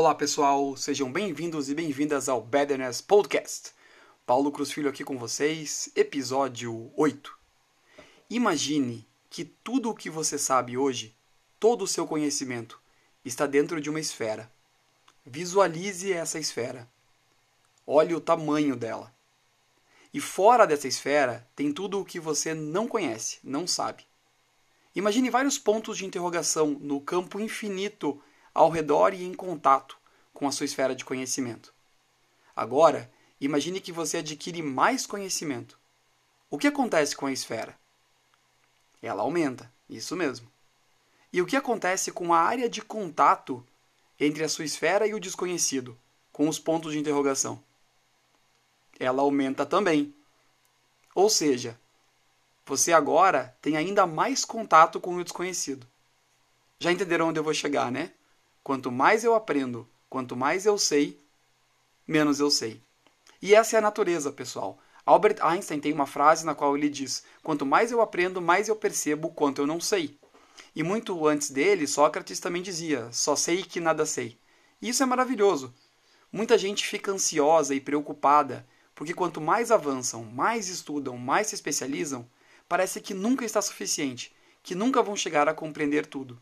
Olá pessoal, sejam bem-vindos e bem-vindas ao Betterness Podcast. Paulo Cruz Filho aqui com vocês, episódio 8. Imagine que tudo o que você sabe hoje, todo o seu conhecimento, está dentro de uma esfera. Visualize essa esfera. Olhe o tamanho dela. E fora dessa esfera tem tudo o que você não conhece, não sabe. Imagine vários pontos de interrogação no campo infinito ao redor e em contato com a sua esfera de conhecimento. Agora, imagine que você adquire mais conhecimento. O que acontece com a esfera? Ela aumenta, isso mesmo. E o que acontece com a área de contato entre a sua esfera e o desconhecido, com os pontos de interrogação? Ela aumenta também. Ou seja, você agora tem ainda mais contato com o desconhecido. Já entenderam onde eu vou chegar, né? Quanto mais eu aprendo, quanto mais eu sei, menos eu sei. E essa é a natureza, pessoal. Albert Einstein tem uma frase na qual ele diz: Quanto mais eu aprendo, mais eu percebo quanto eu não sei. E muito antes dele, Sócrates também dizia: Só sei que nada sei. E isso é maravilhoso. Muita gente fica ansiosa e preocupada, porque quanto mais avançam, mais estudam, mais se especializam, parece que nunca está suficiente, que nunca vão chegar a compreender tudo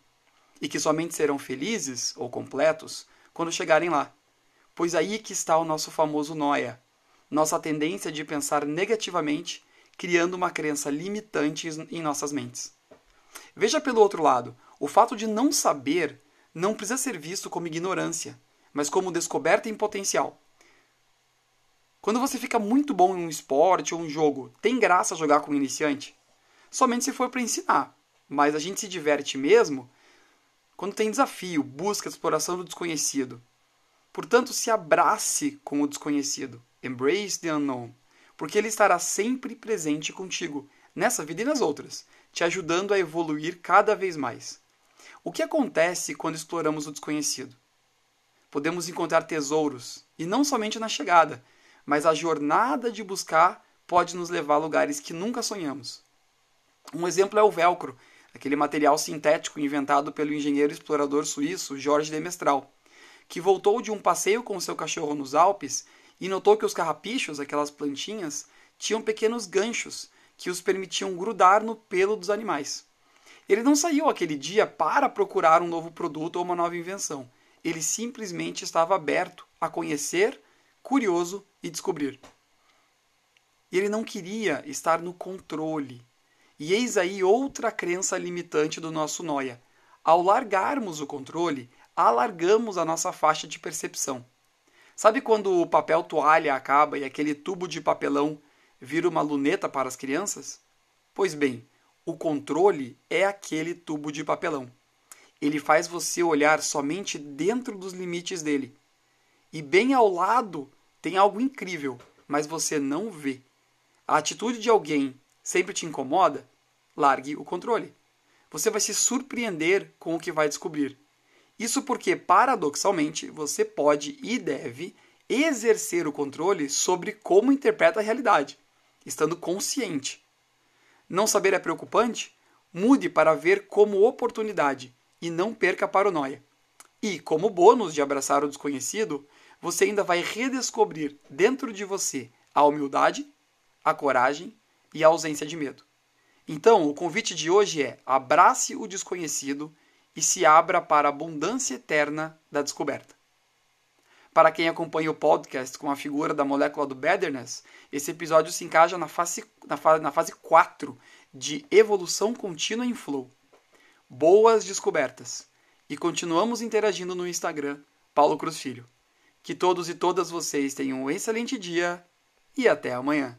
e que somente serão felizes ou completos quando chegarem lá. Pois aí que está o nosso famoso noia, nossa tendência de pensar negativamente, criando uma crença limitante em nossas mentes. Veja pelo outro lado, o fato de não saber não precisa ser visto como ignorância, mas como descoberta em potencial. Quando você fica muito bom em um esporte ou um jogo, tem graça jogar com um iniciante? Somente se for para ensinar, mas a gente se diverte mesmo quando tem desafio, busca, exploração do desconhecido. Portanto, se abrace com o desconhecido. Embrace the unknown. Porque ele estará sempre presente contigo, nessa vida e nas outras, te ajudando a evoluir cada vez mais. O que acontece quando exploramos o desconhecido? Podemos encontrar tesouros, e não somente na chegada, mas a jornada de buscar pode nos levar a lugares que nunca sonhamos. Um exemplo é o velcro, aquele material sintético inventado pelo engenheiro explorador suíço Jorge de Mestral, que voltou de um passeio com seu cachorro nos Alpes e notou que os carrapichos, aquelas plantinhas, tinham pequenos ganchos que os permitiam grudar no pelo dos animais. Ele não saiu aquele dia para procurar um novo produto ou uma nova invenção. Ele simplesmente estava aberto a conhecer, curioso e descobrir. Ele não queria estar no controle, e eis aí outra crença limitante do nosso noia. Ao largarmos o controle, alargamos a nossa faixa de percepção. Sabe quando o papel toalha acaba e aquele tubo de papelão vira uma luneta para as crianças? Pois bem, o controle é aquele tubo de papelão. Ele faz você olhar somente dentro dos limites dele. E bem ao lado tem algo incrível, mas você não vê. A atitude de alguém sempre te incomoda, largue o controle. Você vai se surpreender com o que vai descobrir. Isso porque, paradoxalmente, você pode e deve exercer o controle sobre como interpreta a realidade, estando consciente. Não saber é preocupante? Mude para ver como oportunidade e não perca a paranoia. E, como bônus de abraçar o desconhecido, você ainda vai redescobrir dentro de você a humildade, a coragem e a ausência de medo. Então, o convite de hoje é: abrace o desconhecido e se abra para a abundância eterna da descoberta. Para quem acompanha o podcast com a figura da molécula do Betterness, esse episódio se encaixa na fase, na, fase, na fase 4 de evolução contínua em flow. Boas descobertas! E continuamos interagindo no Instagram, Paulo Cruz Filho. Que todos e todas vocês tenham um excelente dia e até amanhã.